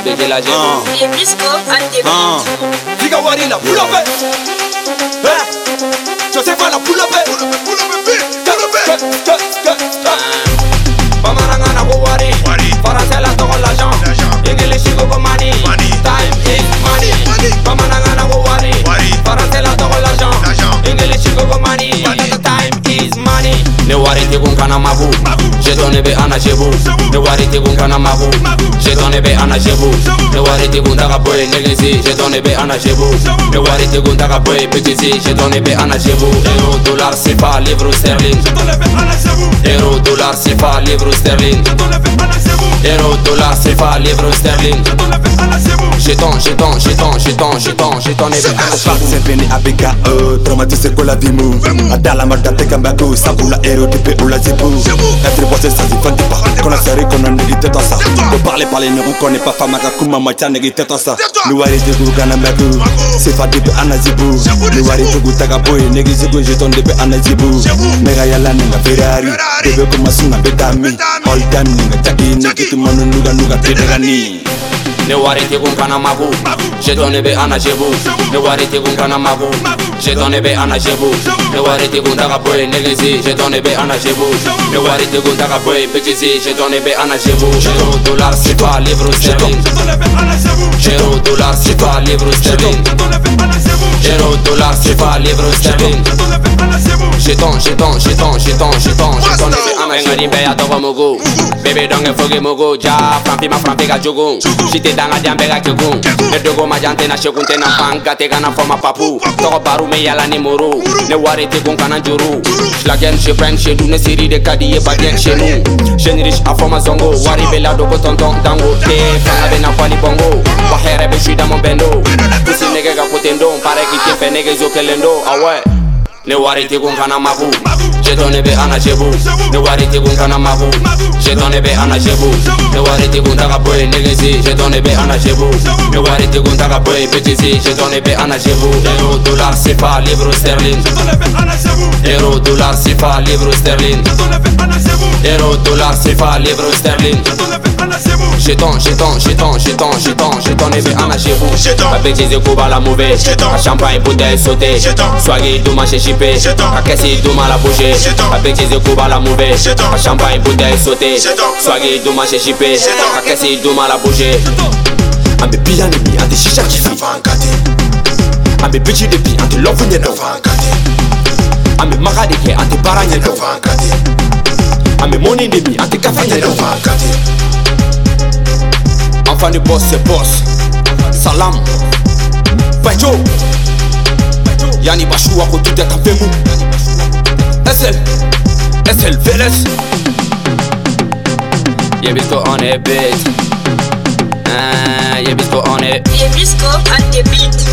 la. Diga warila, pull up it. Eh. Josefa la pull Ne wari te kun kana mabu. Mabu. Je donne be ana jebu. Jebu. Ne kana mabu. Mabu. Je donne be ana jebu. Jebu. Ne wari te kun daga boy negezi. Je donne be ana jebu. Jebu. Ne wari te kun daga boy petiti. Je donne be ana jebu. Euro dollar c'est pas livre sterling. Euro dollar c'est pas livre sterling. Euro dollar c'est pas livre sterling. Jeton, jeton, jeton, jeton, jeton, jeton ne be ana jebu. Abika la Adala kamba sabula stéréotypé ou la zibou. Être boissé ça s'y fend pas. Qu'on a serré qu'on a négui tête à ça. De parler parler ne reconnaît pas femme à Kuma Macha négui tête à ça. Louari de Gougana Mabou C'est pas depuis Anna Zibou. Louari de Goutaga Boy Négui Zibou j'ai ton depuis Anna Zibou. Nega Yala Nenga Ferrari. Bébé comme Asuna Bedami All time Nenga Chaki Négui Tumano Nuga Nuga Tedegani Ne wari te kun kana mabu. Je donne be ana jebu. Ne wari te kun kana mabu. Je donne be ana jebu. Ne wari te kun daga boy negezi. Je donne be ana jebu. Ne wari te kun daga boy petisi Je donne be ana jebu. Euro dollar pas livre sterling Euro dollar pas livre sterling Euro dollar pas livre sterling Jeton, jeton, jeton, jeton, jeton, jeton ne be ana jebu be ya dogo mugu Bebe donge foge mugu Ja frampi ma frampi ga jugu Shite danga jambe ga kegun Ne dogo ma jante na shekun te na panga te gana foma papu Togo baru me yala ni muru Ne wari te gun kana juru Schlagen chez Frank chez nous ne série de bien chez nous. Jeune riche a foma zongo. Wari be la dogo tonton dango Te fanga be na kwali bongo Wahere be shida mon bendo. Pusi nege ga kotendo Pare ki te fe nege zo kelendo Ah ouais Ne wari te gun kana mabu. Je donne be ana jebu. Ne wari gun kana mabu. Je donne be ana jebu. Ne wari te gun daga boy negezi Je donne be ana jebu. Ne wari te gun daga boy petisi Je donne be ana jebu. Euro dollar pas livre sterling. Euro dollar pas livre sterling. Euro dollar pas livre sterling Jeton, jeton, jeton, jeton, jeton, jeton ne be ana jebu Jeton. A bêtise kuba la mauvaise Jeton. A champagne bouteille sauté Jeton. Swaggy duma chez chippé Jeton. A caisse duma la bouger Jeton. A bêtise kuba la mauvaise Jeton. A champagne bouteille sauté Jeton. Swaggy duma chez chippé Jeton. A caisse duma la bouger Ambe pia ni mi ante shisha kifi Ambe bichi de bi ante love nye do Ambe maga de ke ante para nye do Ambe money de mi ante kafa nye فن باس باس سلام بچو یعنی باشو و خود دیده تفهمو اسل اسل فلس یه بیسکو آنه بیت یه بیسکو آنه یه بیسکو آنه بیت